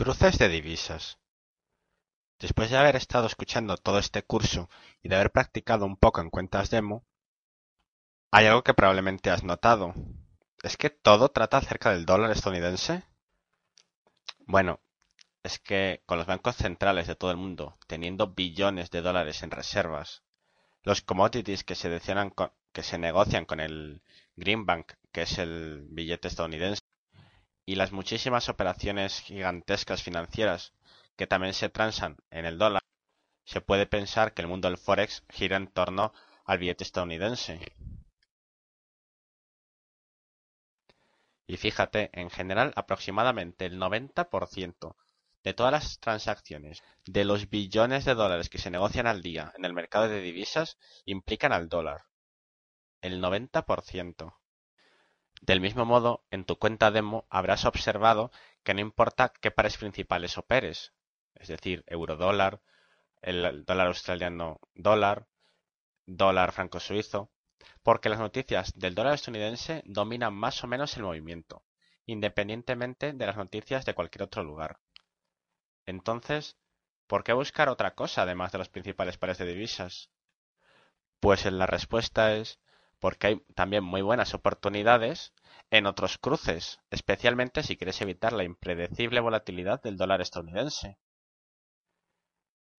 Cruces de divisas. Después de haber estado escuchando todo este curso y de haber practicado un poco en cuentas demo, hay algo que probablemente has notado. ¿Es que todo trata acerca del dólar estadounidense? Bueno, es que con los bancos centrales de todo el mundo teniendo billones de dólares en reservas, los commodities que se, que se negocian con el Greenbank, que es el billete estadounidense, y las muchísimas operaciones gigantescas financieras que también se transan en el dólar, se puede pensar que el mundo del forex gira en torno al billete estadounidense. Y fíjate, en general aproximadamente el 90% de todas las transacciones de los billones de dólares que se negocian al día en el mercado de divisas implican al dólar. El 90%. Del mismo modo, en tu cuenta demo habrás observado que no importa qué pares principales operes, es decir, euro-dólar, el dólar australiano dólar, dólar franco suizo, porque las noticias del dólar estadounidense dominan más o menos el movimiento, independientemente de las noticias de cualquier otro lugar. Entonces, ¿por qué buscar otra cosa además de los principales pares de divisas? Pues la respuesta es porque hay también muy buenas oportunidades en otros cruces, especialmente si quieres evitar la impredecible volatilidad del dólar estadounidense.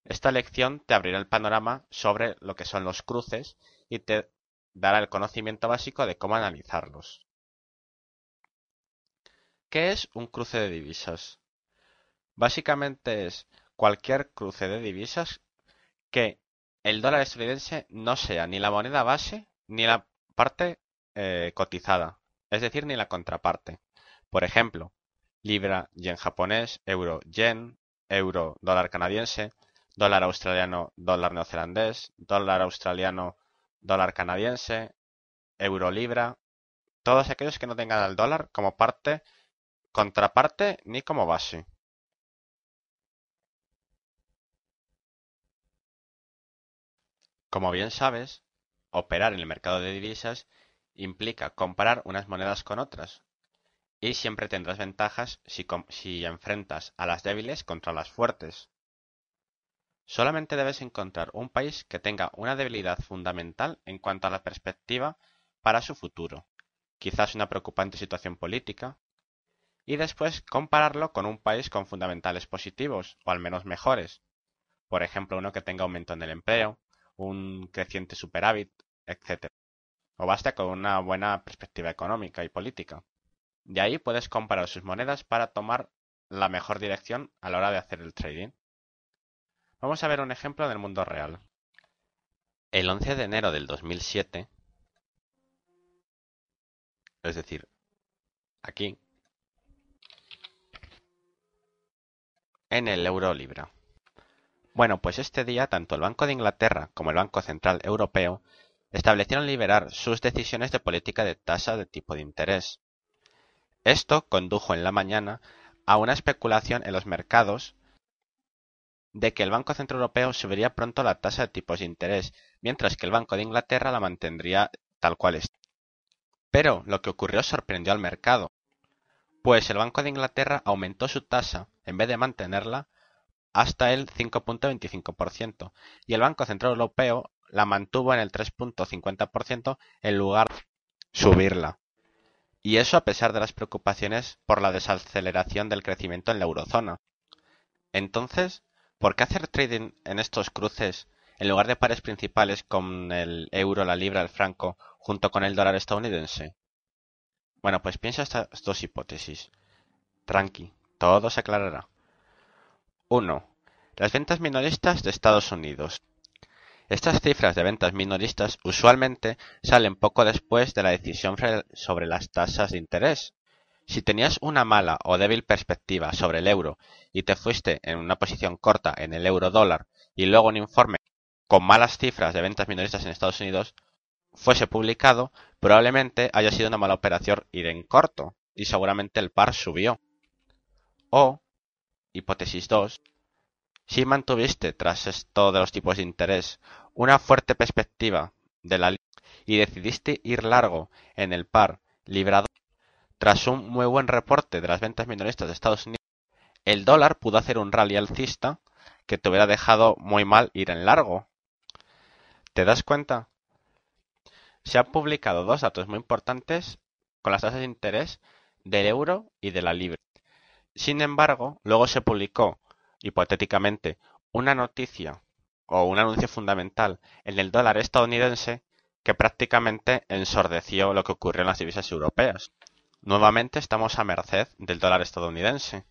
Esta lección te abrirá el panorama sobre lo que son los cruces y te dará el conocimiento básico de cómo analizarlos. ¿Qué es un cruce de divisas? Básicamente es cualquier cruce de divisas que el dólar estadounidense no sea ni la moneda base ni la parte eh, cotizada, es decir, ni la contraparte. Por ejemplo, libra, yen japonés, euro, yen, euro, dólar canadiense, dólar australiano, dólar neozelandés, dólar australiano, dólar canadiense, euro, libra, todos aquellos que no tengan al dólar como parte, contraparte ni como base. Como bien sabes, Operar en el mercado de divisas implica comparar unas monedas con otras, y siempre tendrás ventajas si, enfrentas a las débiles contra las fuertes. Solamente debes encontrar un país que tenga una debilidad fundamental en cuanto a la perspectiva para su futuro, quizás una preocupante situación política, y después compararlo con un país con fundamentales positivos, o al menos mejores, por ejemplo uno que tenga aumento en el empleo, un creciente superávit, etc. O basta con una buena perspectiva económica y política. De ahí puedes comparar sus monedas para tomar la mejor dirección a la hora de hacer el trading. Vamos a ver un ejemplo del mundo real. El 11 de enero del 2007, es decir, aquí, en el euro libra. Bueno, pues este día tanto el Banco de Inglaterra como el Banco Central Europeo establecieron liberar sus decisiones de política de tasa de tipo de interés. Esto condujo en la mañana a una especulación en los mercados de que el Banco Central Europeo subiría pronto la tasa de tipos de interés, mientras que el Banco de Inglaterra la mantendría tal cual está. Pero lo que ocurrió sorprendió al mercado, pues el Banco de Inglaterra aumentó su tasa en vez de mantenerla hasta el 5.25% y el Banco Central Europeo la mantuvo en el 3.50% en lugar de subirla. Y eso a pesar de las preocupaciones por la desaceleración del crecimiento en la eurozona. Entonces, ¿por qué hacer trading en estos cruces en lugar de pares principales con el euro, la libra, el franco, junto con el dólar estadounidense? Bueno, pues piensa estas dos hipótesis. Tranqui, todo se aclarará. 1. Las ventas minoristas de Estados Unidos. Estas cifras de ventas minoristas usualmente salen poco después de la decisión sobre las tasas de interés. Si tenías una mala o débil perspectiva sobre el euro y te fuiste en una posición corta en el euro dólar y luego un informe con malas cifras de ventas minoristas en Estados Unidos fuese publicado, probablemente haya sido una mala operación ir en corto y seguramente el par subió. O, hipótesis 2, si mantuviste tras esto de los tipos de interés una fuerte perspectiva de la y decidiste ir largo en el par librado tras un muy buen reporte de las ventas minoristas de Estados Unidos, el dólar pudo hacer un rally alcista que te hubiera dejado muy mal ir en largo. ¿Te das cuenta? Se han publicado dos datos muy importantes con las tasas de interés del euro y de la libra. Sin embargo, luego se publicó, hipotéticamente, una noticia o un anuncio fundamental en el dólar estadounidense que prácticamente ensordeció lo que ocurrió en las divisas europeas. Nuevamente estamos a merced del dólar estadounidense.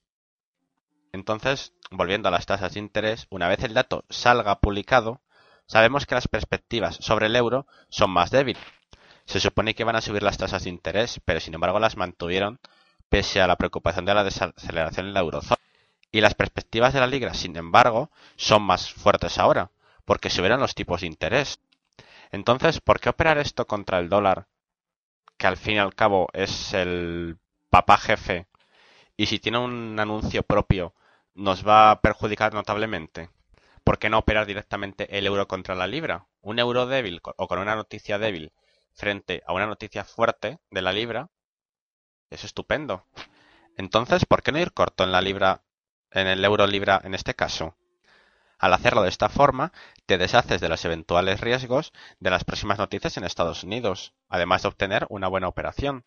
Entonces, volviendo a las tasas de interés, una vez el dato salga publicado, sabemos que las perspectivas sobre el euro son más débiles. Se supone que van a subir las tasas de interés, pero sin embargo las mantuvieron pese a la preocupación de la desaceleración en la eurozona. Y las perspectivas de la Liga, sin embargo, son más fuertes ahora, porque subieron los tipos de interés. Entonces, ¿por qué operar esto contra el dólar, que al fin y al cabo es el papá jefe, y si tiene un anuncio propio nos va a perjudicar notablemente? ¿Por qué no operar directamente el euro contra la libra? Un euro débil o con una noticia débil frente a una noticia fuerte de la libra es estupendo. Entonces, ¿por qué no ir corto en la libra en el euro libra en este caso. Al hacerlo de esta forma, te deshaces de los eventuales riesgos de las próximas noticias en Estados Unidos, además de obtener una buena operación.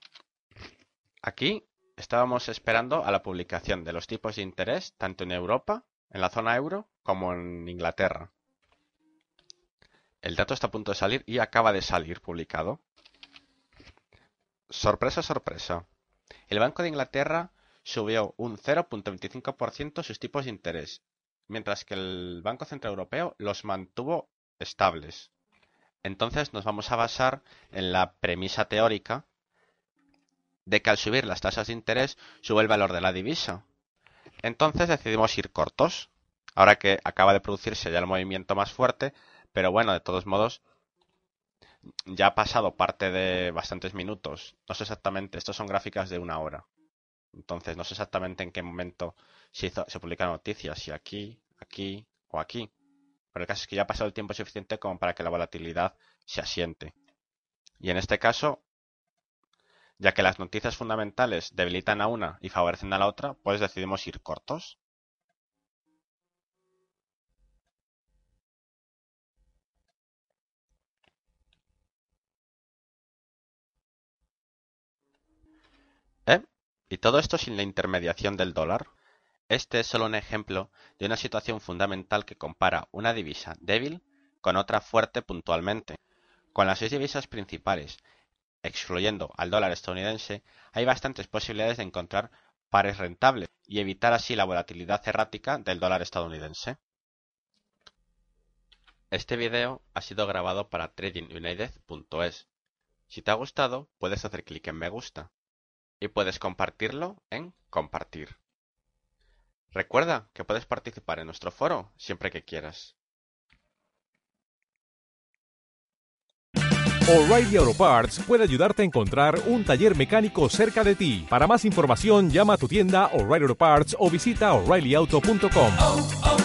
Aquí estábamos esperando a la publicación de los tipos de interés tanto en Europa, en la zona euro, como en Inglaterra. El dato está a punto de salir y acaba de salir publicado. Sorpresa, sorpresa. El Banco de Inglaterra subió un 0.25% sus tipos de interés, mientras que el Banco Central Europeo los mantuvo estables. Entonces nos vamos a basar en la premisa teórica de que al subir las tasas de interés sube el valor de la divisa. Entonces decidimos ir cortos, ahora que acaba de producirse ya el movimiento más fuerte, pero bueno, de todos modos, ya ha pasado parte de bastantes minutos. No sé exactamente, estos son gráficas de una hora. Entonces no sé exactamente en qué momento se, hizo, se publica noticia, si aquí, aquí o aquí. Pero el caso es que ya ha pasado el tiempo suficiente como para que la volatilidad se asiente. Y en este caso, ya que las noticias fundamentales debilitan a una y favorecen a la otra, pues decidimos ir cortos. ¿Eh? Y todo esto sin la intermediación del dólar. Este es solo un ejemplo de una situación fundamental que compara una divisa débil con otra fuerte puntualmente. Con las seis divisas principales, excluyendo al dólar estadounidense, hay bastantes posibilidades de encontrar pares rentables y evitar así la volatilidad errática del dólar estadounidense. Este video ha sido grabado para tradingunited.es. Si te ha gustado, puedes hacer clic en me gusta y puedes compartirlo en compartir. Recuerda que puedes participar en nuestro foro siempre que quieras. O'Reilly Auto Parts puede ayudarte a encontrar un taller mecánico cerca de ti. Para más información, llama a tu tienda O'Reilly Auto Parts o visita oreillyauto.com.